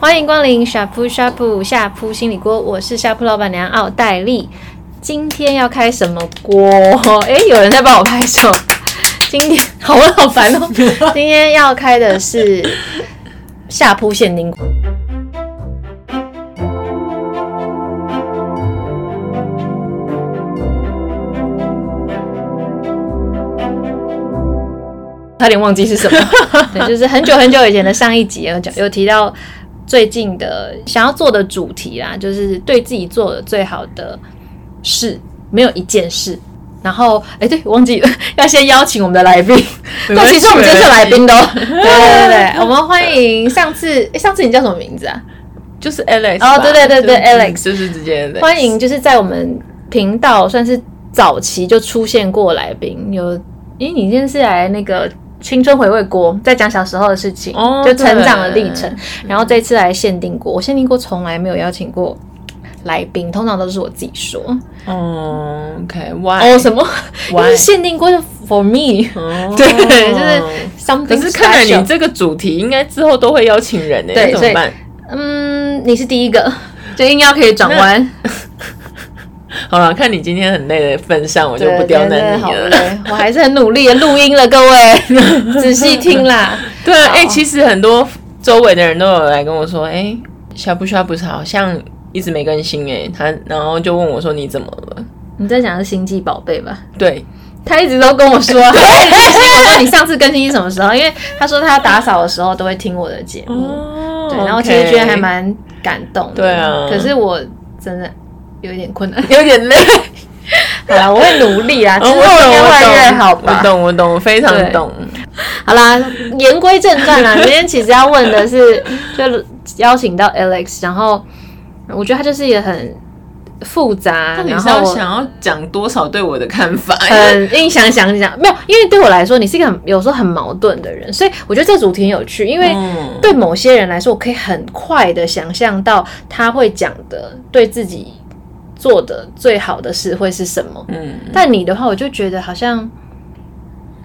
欢迎光临下铺下铺下铺心理锅，我是下铺老板娘奥黛丽。今天要开什么锅？哎，有人在帮我拍手。今天好我，好烦哦。今天要开的是下铺限定锅。差点忘记是什么，对，就是很久很久以前的上一集有讲，有提到最近的想要做的主题啦，就是对自己做的最好的事，没有一件事。然后，哎、欸，对，忘记了要先邀请我们的来宾。对，其实我们今天是来宾的哦。对对对对，我们欢迎上次，上次你叫什么名字啊？就是 Alex。哦，对对对对，Alex，就是直接欢迎，就是在我们频道算是早期就出现过来宾。有，因为你今天是来那个。青春回味锅在讲小时候的事情，哦、就成长的历程。然后这次来限定锅，我限定锅从来没有邀请过来宾，通常都是我自己说。哦，OK，Why？哦，什么？因为限定锅是 For me，、哦、对，就是 something。可是看来你这个主题应该之后都会邀请人呢，对，怎么办？嗯，你是第一个，就应该要可以转弯。好了，看你今天很累的份上，我就不刁难你了。我还是很努力的录音了，各位 仔细听啦。对啊，哎、欸，其实很多周围的人都有来跟我说，哎、欸，呷哺呷哺好像一直没更新哎、欸，他然后就问我说你怎么了？你在讲的是星际宝贝吧？对，他一直都跟我说，我说你上次更新是什么时候？因为他说他打扫的时候都会听我的节目，哦、对，然后其实觉得还蛮感动的。对啊，可是我真的。有一点困难，有点累。好啦，我会努力啦，之后应该会越好吧。我懂，我懂，我非常懂。好啦，言归正传啦，今天其实要问的是，就邀请到 Alex，然后我觉得他就是一个很复杂，你是要想要讲多少对我的看法？很，你想想讲，没有，因为对我来说，你是一个很有时候很矛盾的人，所以我觉得这主题很有趣，因为对某些人来说，我可以很快的想象到他会讲的对自己。做的最好的事会是什么？嗯，但你的话，我就觉得好像，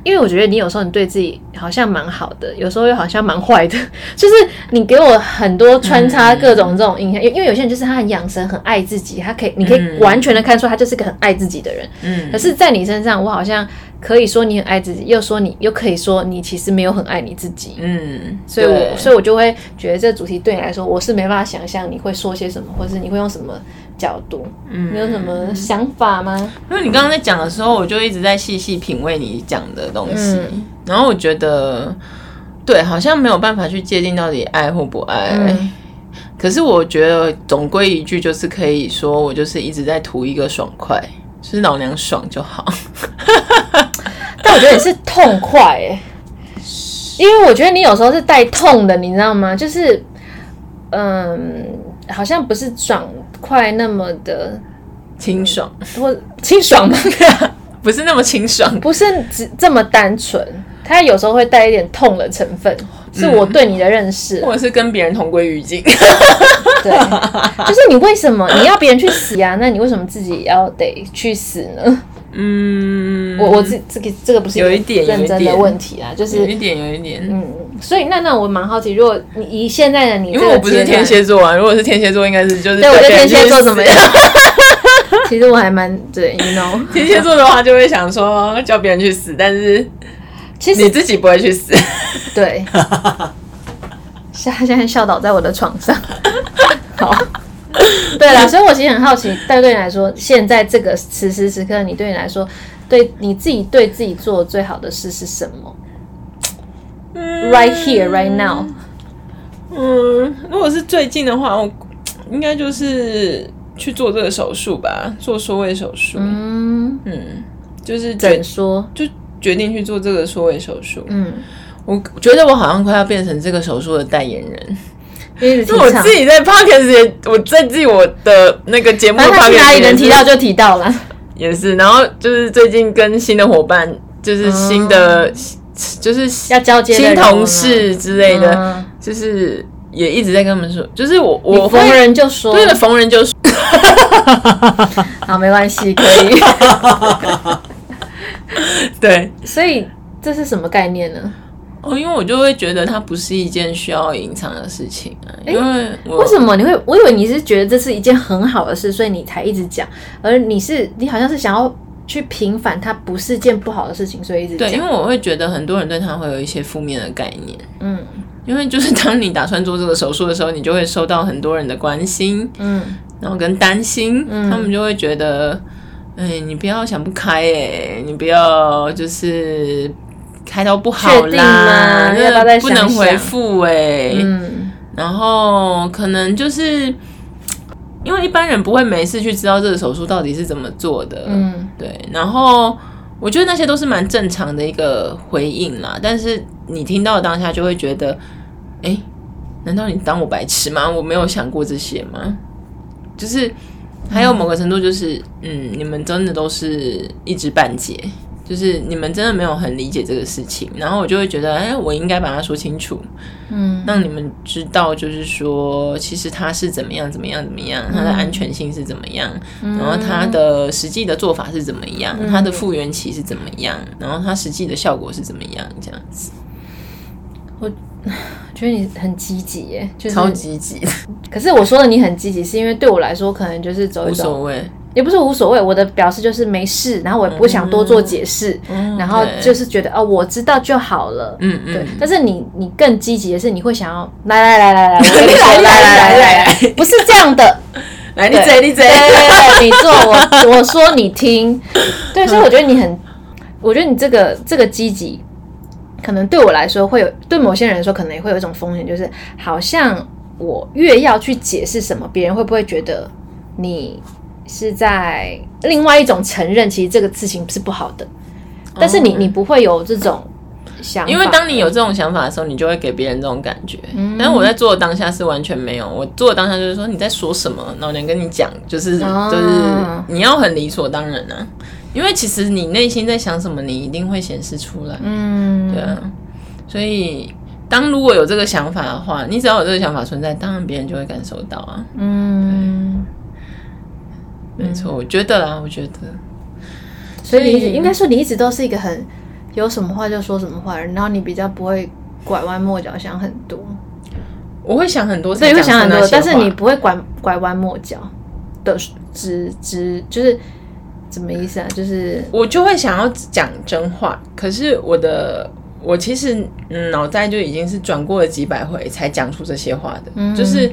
因为我觉得你有时候你对自己好像蛮好的，有时候又好像蛮坏的，就是你给我很多穿插各种这种印象。因为有些人就是他很养生，很爱自己，他可以，你可以完全的看出他就是个很爱自己的人。嗯，可是，在你身上，我好像可以说你很爱自己，又说你又可以说你其实没有很爱你自己。嗯，所以我所以我就会觉得这个主题对你来说，我是没办法想象你会说些什么，或者是你会用什么。角度，嗯，你有什么想法吗？因为你刚刚在讲的时候，我就一直在细细品味你讲的东西，嗯、然后我觉得，对，好像没有办法去界定到底爱或不爱。嗯、可是我觉得总归一句，就是可以说我就是一直在图一个爽快，就是老娘爽就好。但我觉得你是痛快哎，因为我觉得你有时候是带痛的，你知道吗？就是，嗯，好像不是爽。快那么的清爽，或清爽吗？不是那么清爽，不是只这么单纯，它有时候会带一点痛的成分。是我对你的认识，或者是跟别人同归于尽。对，就是你为什么你要别人去死呀？那你为什么自己要得去死呢？嗯，我我这这个这个不是有一点认真的问题啊，就是有一点有一点，嗯，所以那那我蛮好奇，如果你以现在的你，因为我不是天蝎座啊，如果是天蝎座，应该是就是对，我觉得天蝎座怎么样？其实我还蛮对，you know，天蝎座的话就会想说叫别人去死，但是其实你自己不会去死，对。现他现在笑倒在我的床上，好。对了，所以我其实很好奇，但对你来说，现在这个此时此刻，你对你来说，对你自己对自己做最好的事是什么？嗯，right here, right now。嗯，如果是最近的话，我应该就是去做这个手术吧，做缩胃手术。嗯嗯，就是怎说，就决定去做这个缩胃手术。嗯，我觉得我好像快要变成这个手术的代言人。是我自己在 podcast 我在自己我的那个节目，哪里能提到就提到了，也是。然后就是最近跟新的伙伴，就是新的，就是要交接新同事之类的，就是也一直在跟他们说，就是我我逢人就说，对了，逢人就说，好，没关系，可以。对，所以这是什么概念呢？哦，因为我就会觉得它不是一件需要隐藏的事情啊。因为为什么你会？我以为你是觉得这是一件很好的事，所以你才一直讲。而你是，你好像是想要去平反它不是件不好的事情，所以一直。对，因为我会觉得很多人对它会有一些负面的概念。嗯，因为就是当你打算做这个手术的时候，你就会收到很多人的关心，嗯，然后跟担心，嗯，他们就会觉得，哎，你不要想不开，哎，你不要就是。开刀不好啦，那不能回复哎。嗯，然后可能就是因为一般人不会没事去知道这个手术到底是怎么做的。嗯，对。然后我觉得那些都是蛮正常的一个回应啦。但是你听到当下就会觉得，哎，难道你当我白痴吗？我没有想过这些吗？就是还有某个程度，就是嗯，你们真的都是一知半解。就是你们真的没有很理解这个事情，然后我就会觉得，哎，我应该把它说清楚，嗯，让你们知道，就是说，其实它是怎么样，怎么样，怎么样，它的安全性是怎么样，嗯、然后它的实际的做法是怎么样，嗯、它的复原期是怎么样，然后它实际的效果是怎么样，这样子。我 觉得你很积极耶，就是超积极。可是我说的你很积极，是因为对我来说，可能就是走一走。无所谓。也不是无所谓，我的表示就是没事，然后我也不想多做解释，嗯、然后就是觉得哦，我知道就好了。嗯嗯。对，但是你你更积极的是，你会想要来来来来来，我跟你说来来来来来，不是这样的，来你嘴你嘴，对对对，你做我我说你听，对，所以我觉得你很，我觉得你这个这个积极，可能对我来说会有，对某些人来说可能也会有一种风险，就是好像我越要去解释什么，别人会不会觉得你。是在另外一种承认，其实这个事情是不好的，但是你、oh. 你不会有这种想法，因为当你有这种想法的时候，你就会给别人这种感觉。嗯、但是我在做的当下是完全没有，我做的当下就是说你在说什么，然后能跟你讲，就是、oh. 就是你要很理所当然啊，因为其实你内心在想什么，你一定会显示出来。嗯，对啊，所以当如果有这个想法的话，你只要有这个想法存在，当然别人就会感受到啊。嗯。没错，我觉得啦，我觉得，所以你应该说你一直都是一个很有什么话就说什么话，然后你比较不会拐弯抹角想很多。我会想很多，所以会想很多，但是你不会拐拐弯抹角的，直直就是什么意思啊？就是我就会想要讲真话，可是我的我其实脑袋就已经是转过了几百回才讲出这些话的，嗯、就是。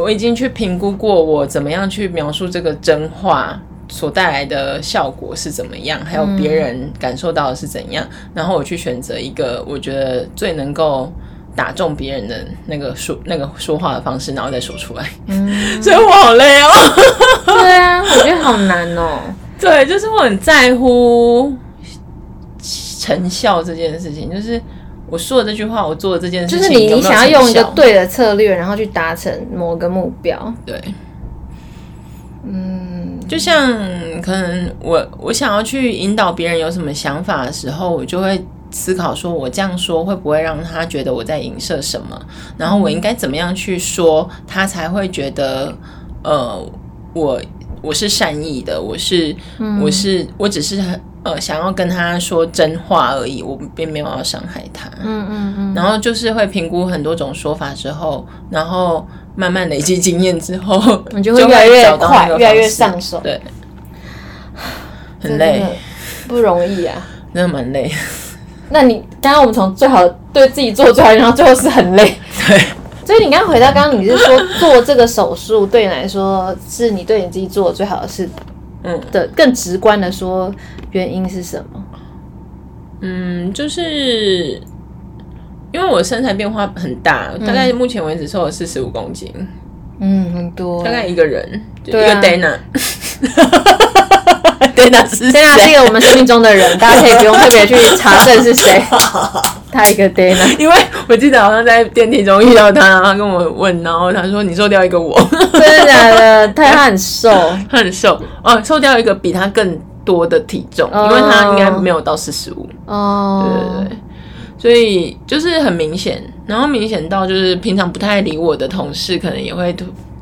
我已经去评估过，我怎么样去描述这个真话所带来的效果是怎么样，还有别人感受到的是怎样，嗯、然后我去选择一个我觉得最能够打中别人的那个说那个说话的方式，然后再说出来。嗯，所以我好累哦。对啊，我觉得好难哦。对，就是我很在乎成效这件事情，就是。我说了这句话，我做了这件事情，就是你你想要用一个对的策略，然后去达成某个目标。对，嗯，就像可能我我想要去引导别人有什么想法的时候，我就会思考说，我这样说会不会让他觉得我在影射什么？然后我应该怎么样去说，他才会觉得，呃，我我是善意的，我是、嗯、我是我只是很。呃，想要跟他说真话而已，我并没有要伤害他。嗯嗯嗯。然后就是会评估很多种说法之后，然后慢慢累积经验之后，你就会 越来越快，越来越上手。对，很累，不容易啊，真的蛮累。那你刚刚我们从最好对自己做出来，然后最后是很累。对。所以你刚刚回到刚刚，你是说做这个手术对你来说是你对你自己做的最好的事？嗯，的更直观的说，原因是什么？嗯，就是因为我身材变化很大，大概目前为止瘦了四十五公斤。嗯，很多，大概一个人，一个 Dana。Dana 是 Dana 是一个我们生命中的人，大家可以不用特别去查证是谁。他一个 Dana，因为我记得好像在电梯中遇到他，然后他跟我问，然后他说：“你瘦掉一个我。”真的假的？他 他很瘦，他很瘦哦，瘦掉一个比他更多的体重，因为他应该没有到四十五。哦，对对对，所以就是很明显，然后明显到就是平常不太理我的同事，可能也会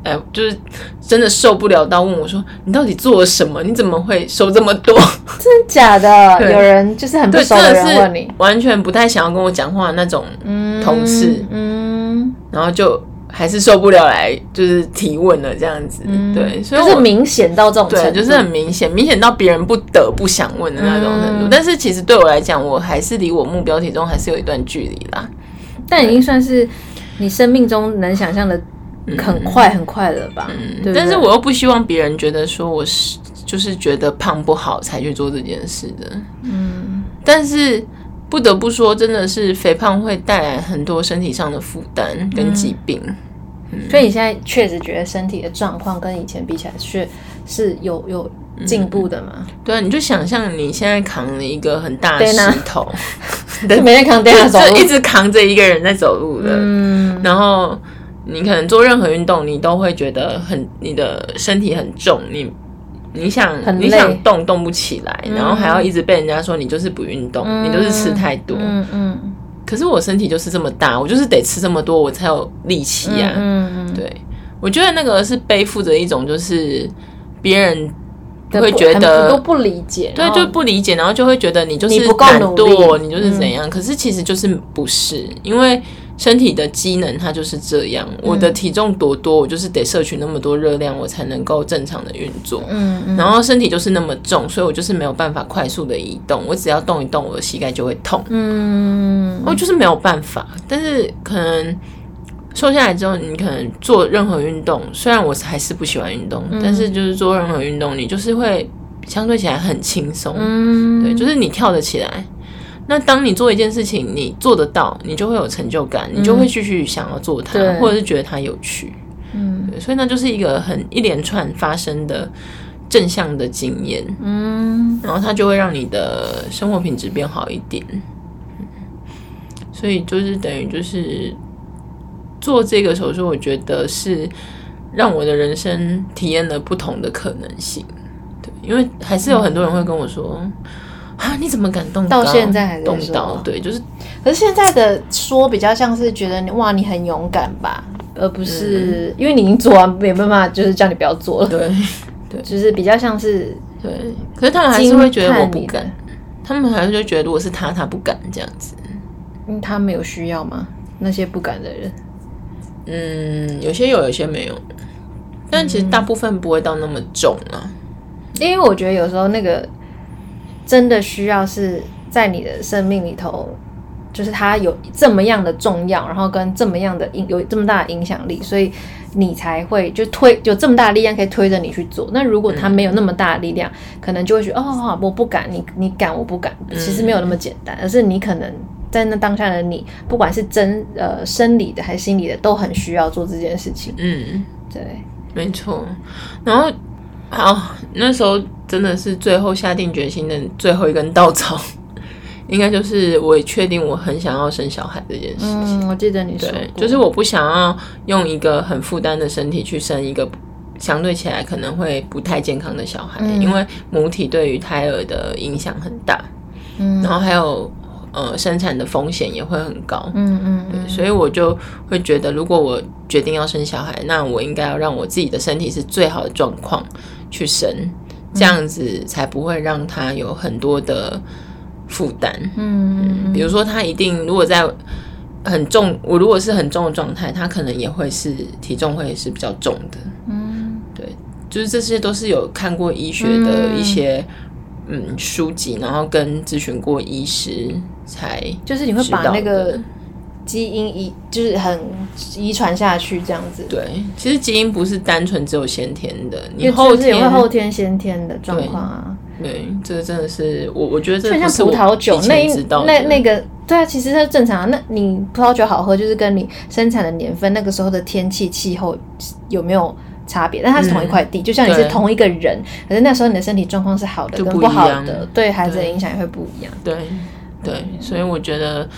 哎，就是真的受不了到问我说：“你到底做了什么？你怎么会收这么多？” 真的假的？有人就是很不熟的人问你，完全不太想要跟我讲话的那种同事，嗯，嗯然后就。还是受不了来就是提问了这样子，嗯、对，所以就是明显到这种程度，对，就是很明显，明显到别人不得不想问的那种程度。嗯、但是其实对我来讲，我还是离我目标体重还是有一段距离啦。但已经算是你生命中能想象的很快很快了吧？嗯，对对，但是我又不希望别人觉得说我是就是觉得胖不好才去做这件事的。嗯，但是。不得不说，真的是肥胖会带来很多身体上的负担跟疾病。嗯嗯、所以你现在确实觉得身体的状况跟以前比起来是是有有进步的吗？嗯、对啊，你就想象你现在扛了一个很大的石头，对，每天扛这样走路，就一直扛着一个人在走路的。嗯，然后你可能做任何运动，你都会觉得很你的身体很重，你。你想你想动动不起来，嗯、然后还要一直被人家说你就是不运动，嗯、你就是吃太多。嗯嗯。嗯，可是我身体就是这么大，我就是得吃这么多，我才有力气啊。嗯嗯。对，我觉得那个是背负着一种就是别人会觉得都不理解，对，就不理解，然后就会觉得你就是懒惰，你就是怎样。嗯、可是其实就是不是，因为。身体的机能它就是这样，我的体重多多，我就是得摄取那么多热量，我才能够正常的运作。嗯，嗯，然后身体就是那么重，所以我就是没有办法快速的移动，我只要动一动，我的膝盖就会痛。嗯，我就是没有办法。但是可能瘦下来之后，你可能做任何运动，虽然我还是不喜欢运动，但是就是做任何运动，你就是会相对起来很轻松。嗯，对，就是你跳得起来。那当你做一件事情，你做得到，你就会有成就感，你就会继续想要做它，嗯、或者是觉得它有趣。嗯，所以那就是一个很一连串发生的正向的经验。嗯，然后它就会让你的生活品质变好一点。所以就是等于就是做这个手术，我觉得是让我的人生体验了不同的可能性。对，因为还是有很多人会跟我说。嗯啊！你怎么敢动刀？到现在还动刀？对，就是。可是现在的说比较像是觉得你哇，你很勇敢吧，而不是、嗯、因为你已经做完，没办法，就是叫你不要做了。对，对，就是比较像是对。可是他们还是会觉得我不敢，他们还是就觉得如果是他，他不敢这样子。因为他没有需要吗？那些不敢的人，嗯，有些有，有些没有。但其实大部分不会到那么重啊。嗯、因为我觉得有时候那个。真的需要是在你的生命里头，就是它有这么样的重要，然后跟这么样的影有这么大的影响力，所以你才会就推有这么大的力量可以推着你去做。那如果它没有那么大的力量，可能就会觉得哦，我不敢，你你敢，我不敢。其实没有那么简单，而是你可能在那当下的你，不管是真呃生理的还是心理的，都很需要做这件事情。嗯，对，没错。然后好，那时候。真的是最后下定决心的最后一根稻草，应该就是我确定我很想要生小孩这件事情。嗯，我记得你说，对，就是我不想要用一个很负担的身体去生一个相对起来可能会不太健康的小孩，嗯，因为母体对于胎儿的影响很大，嗯，然后还有呃生产的风险也会很高，嗯嗯，对，所以我就会觉得，如果我决定要生小孩，那我应该要让我自己的身体是最好的状况去生。这样子才不会让他有很多的负担。嗯，嗯，比如说他一定如果在很重，我如果是很重的状态，他可能也会是体重会是比较重的。嗯，对，就是这些都是有看过医学的一些嗯，嗯书籍，然后跟咨询过医师才，就是你会把那个。基因遗就是很遗传下去这样子。对，其实基因不是单纯只有先天的，你后天也会后天先天的状况啊。对，这个真的是我我觉得这就像葡萄酒那一那那个对啊，其实它正常。那你葡萄酒好喝，就是跟你生产的年份、那个时候的天气气候有没有差别？但它是同一块地，嗯、就像你是同一个人，可是那时候你的身体状况是好的跟不好的，对孩子的影响也会不一样。对。对，所以我觉得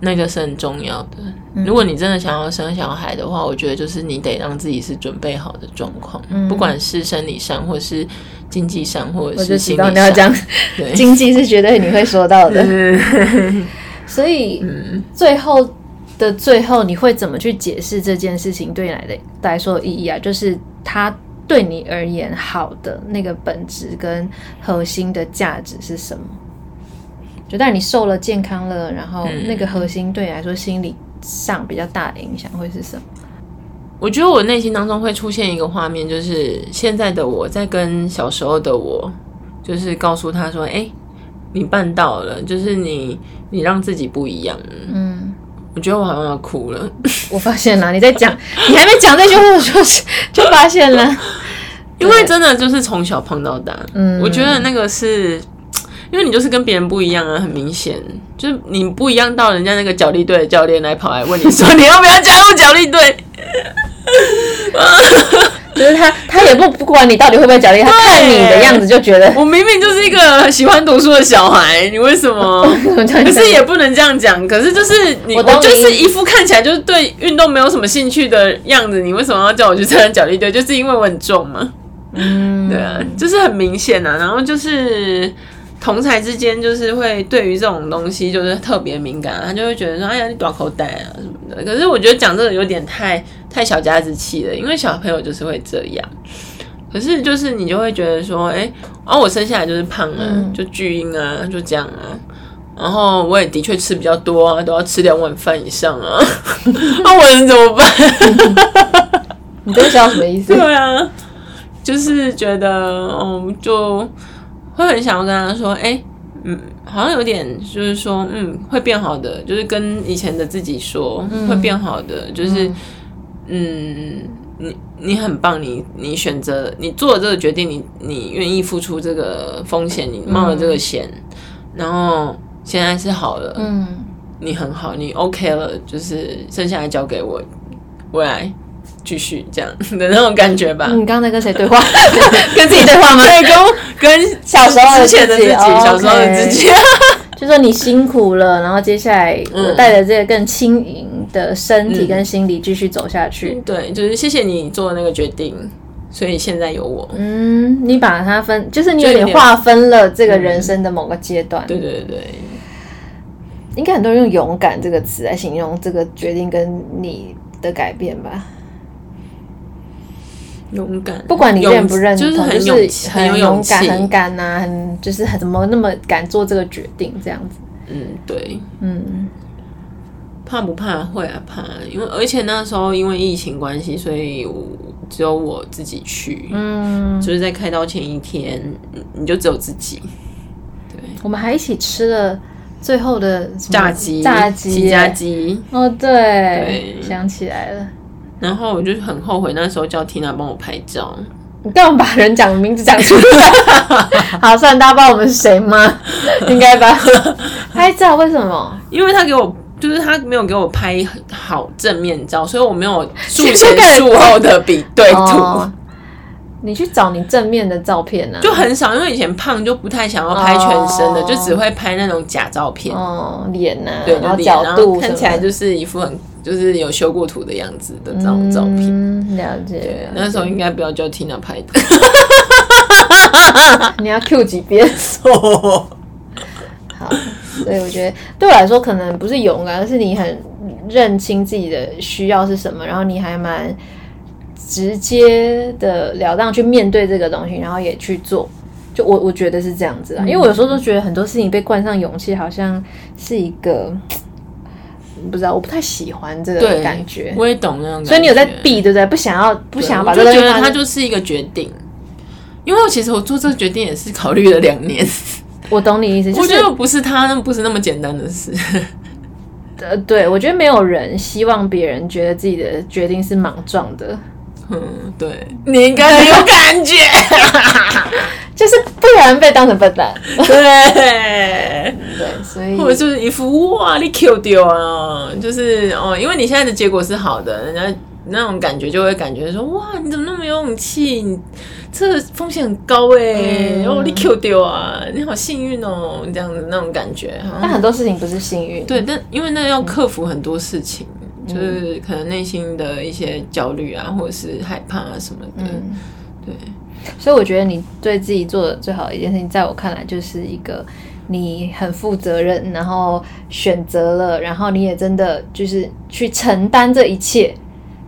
那个是很重要的。如果你真的想要生小孩的话，我觉得就是你得让自己是准备好的状况，不管是生理上，或是经济上，或者是心理上。对，经济是绝对你会说到的。所以最后的最后，你会怎么去解释这件事情对你来的来说的意义啊？就是它对你而言好的那个本质跟核心的价值是什么？就但你受了健康了，然后那个核心对你来说心理上比较大的影响会是什么？我觉得我内心当中会出现一个画面，就是现在的我在跟小时候的我，就是告诉他说：“哎、欸，你办到了，就是你你让自己不一样。”嗯，我觉得我好像要哭了。我发现了，你在讲，你还没讲这句话，我 就就发现了，因为真的就是从小胖到大。嗯，我觉得那个是。因为你就是跟别人不一样啊，很明显，就是你不一样到人家那个角力队的教练来跑来问你说，你要不要加入角力队？就是他，他也不不管你到底会不会角力，他看你的样子就觉得，我明明就是一个喜欢读书的小孩，你为什么？可是也不能这样讲，可是就是你，我就是一副看起来就是对运动没有什么兴趣的样子，你为什么要叫我去参加角力队？就是因为我很重吗？嗯，对啊，就是很明显啊，然后就是。同才之间就是会对于这种东西就是特别敏感，他就会觉得说：“哎呀，你短口袋啊什么的。”可是我觉得讲这个有点太太小家子气了，因为小朋友就是会这样。可是就是你就会觉得说：“哎、欸，然、啊、后我生下来就是胖啊，就巨婴啊，就这样啊。然后我也的确吃比较多啊，都要吃两碗饭以上啊。那 我能怎么办？你这个笑什么意思？对啊，就是觉得嗯，就。会很想要跟他说，哎、欸，嗯，好像有点，就是说，嗯，会变好的，就是跟以前的自己说，会变好的，就是，嗯，你你很棒，你你选择，你做了这个决定，你你愿意付出这个风险，你冒了这个险，然后现在是好了，嗯，你很好，你 OK 了，就是剩下来交给我，未来。继续这样 的那种感觉吧。你刚才跟谁对话？跟自己对话吗？对，跟跟小时候之前的自己，小时候的自己。就说你辛苦了，然后接下来我带着这个更轻盈的身体跟心理继续走下去。对，就是谢谢你做的那个决定，所以现在有我。嗯，你把它分，就是你有点划分了这个人生的某个阶段。对对对，应该很多人用“勇敢”这个词来形容这个决定跟你的改变吧。勇敢，不管你认不认同，就是很勇气，很勇敢，很敢呐、啊，很就是很怎么那么敢做这个决定，这样子。嗯，对，嗯，怕不怕？会啊，怕，因为而且那时候因为疫情关系，所以我只有我自己去，嗯，就是在开刀前一天，你就只有自己。对，我们还一起吃了最后的炸鸡，炸鸡，起家鸡。哦，对，对，想起来了。然后我就很后悔，那时候叫 Tina 帮我拍照。你干嘛把人讲的名字讲出来？好，算大家知道我们是谁吗？应该吧。拍照为什么？因为他给我，就是他没有给我拍好正面照，所以我没有术前术后的比对图。哦。你去找你正面的照片呢？啊？就很少，因为以前胖就不太想要拍全身的，哦，就只会拍那种假照片。哦，脸呐，啊，对，然后角度看起来就是一副很。就是有修过图的样子的这种照片，嗯、了解。对，那时候应该不要叫 Tina 拍的。你要 Q 几遍？好，所以我觉得对我来说，可能不是勇敢，而是你很认清自己的需要是什么，然后你还蛮直接的了当去面对这个东西，然后也去做。就我我觉得是这样子啊，因为我有时候都觉得很多事情被冠上勇气，好像是一个。不知道，我不太喜欢这个感觉。我也懂那种感觉，所以你有在避，对不对？不想要，不想要把这个。我就觉得它就是一个决定，因为我其实我做这个决定也是考虑了两年。我懂你意思，就是，我觉得不是他，那不是那么简单的事。呃，对，我觉得没有人希望别人觉得自己的决定是莽撞的。嗯，对，你应该很有感觉，就是不然被当成笨蛋。对，对，所以或者就是一副哇，你 Q 丢啊，就是哦，因为你现在的结果是好的，人家那种感觉就会感觉说哇，你怎么那么有勇气？你这风险很高哎，然、嗯、后、哦、你 Q 丢啊，你好幸运哦，这样子那种感觉。但很多事情不是幸运，对，但因为那要克服很多事情。就是可能内心的一些焦虑啊，或者是害怕啊什么的，嗯，对。所以我觉得你对自己做的最好的一件事情，在我看来就是一个你很负责任，然后选择了，然后你也真的就是去承担这一切，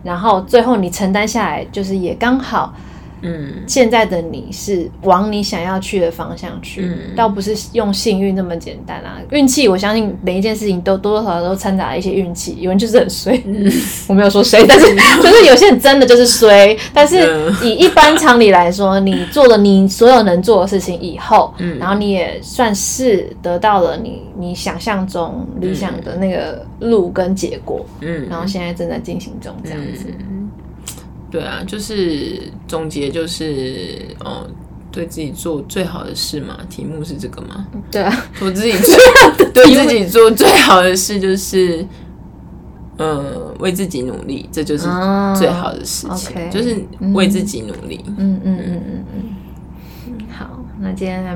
然后最后你承担下来，就是也刚好。嗯，现在的你是往你想要去的方向去，嗯、倒不是用幸运那么简单啊。运气，我相信每一件事情都多多少少都掺杂了一些运气。有人就是很衰，嗯、我没有说谁，但是 就是有些人真的就是衰。但是以一般常理来说，你做了你所有能做的事情以后，嗯、然后你也算是得到了你你想象中理想的那个路跟结果，嗯，然后现在正在进行中，这样子。嗯对啊，就是总结，就是哦，对自己做最好的事嘛。题目是这个吗？对啊，我自己 做对自己做最好的事就是，呃，为自己努力，这就是最好的事情，就是为自己努力。嗯嗯嗯嗯嗯，嗯。好，那今天还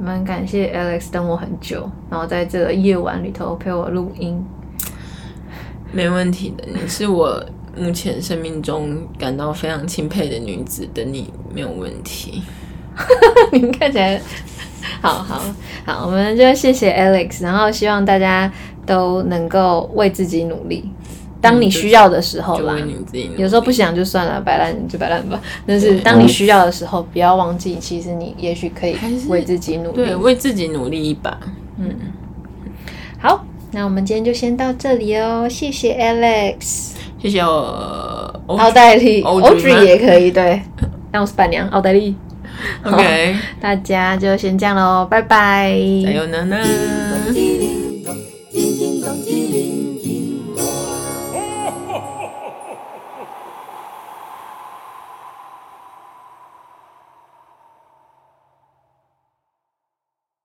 蛮感谢 Alex 等我很久，然后在这个夜晚里头陪我录音。没问题的，你是我。目前生命中感到非常钦佩的女子，的你没有问题。你们看起来好好好，我们就谢谢 Alex，然后希望大家都能够为自己努力。当你需要的时候啦，有时候不想就算了，摆烂就摆烂吧。但是当你需要的时候，不要忘记，其实你也许可以为自己努力，对，为自己努力一把。嗯，好，那我们今天就先到这里哦，谢谢 Alex。谢谢我奥黛丽，Audrey 也可以，对，那我是伴娘奥黛丽。OK，大家就先这样喽，拜拜。加油。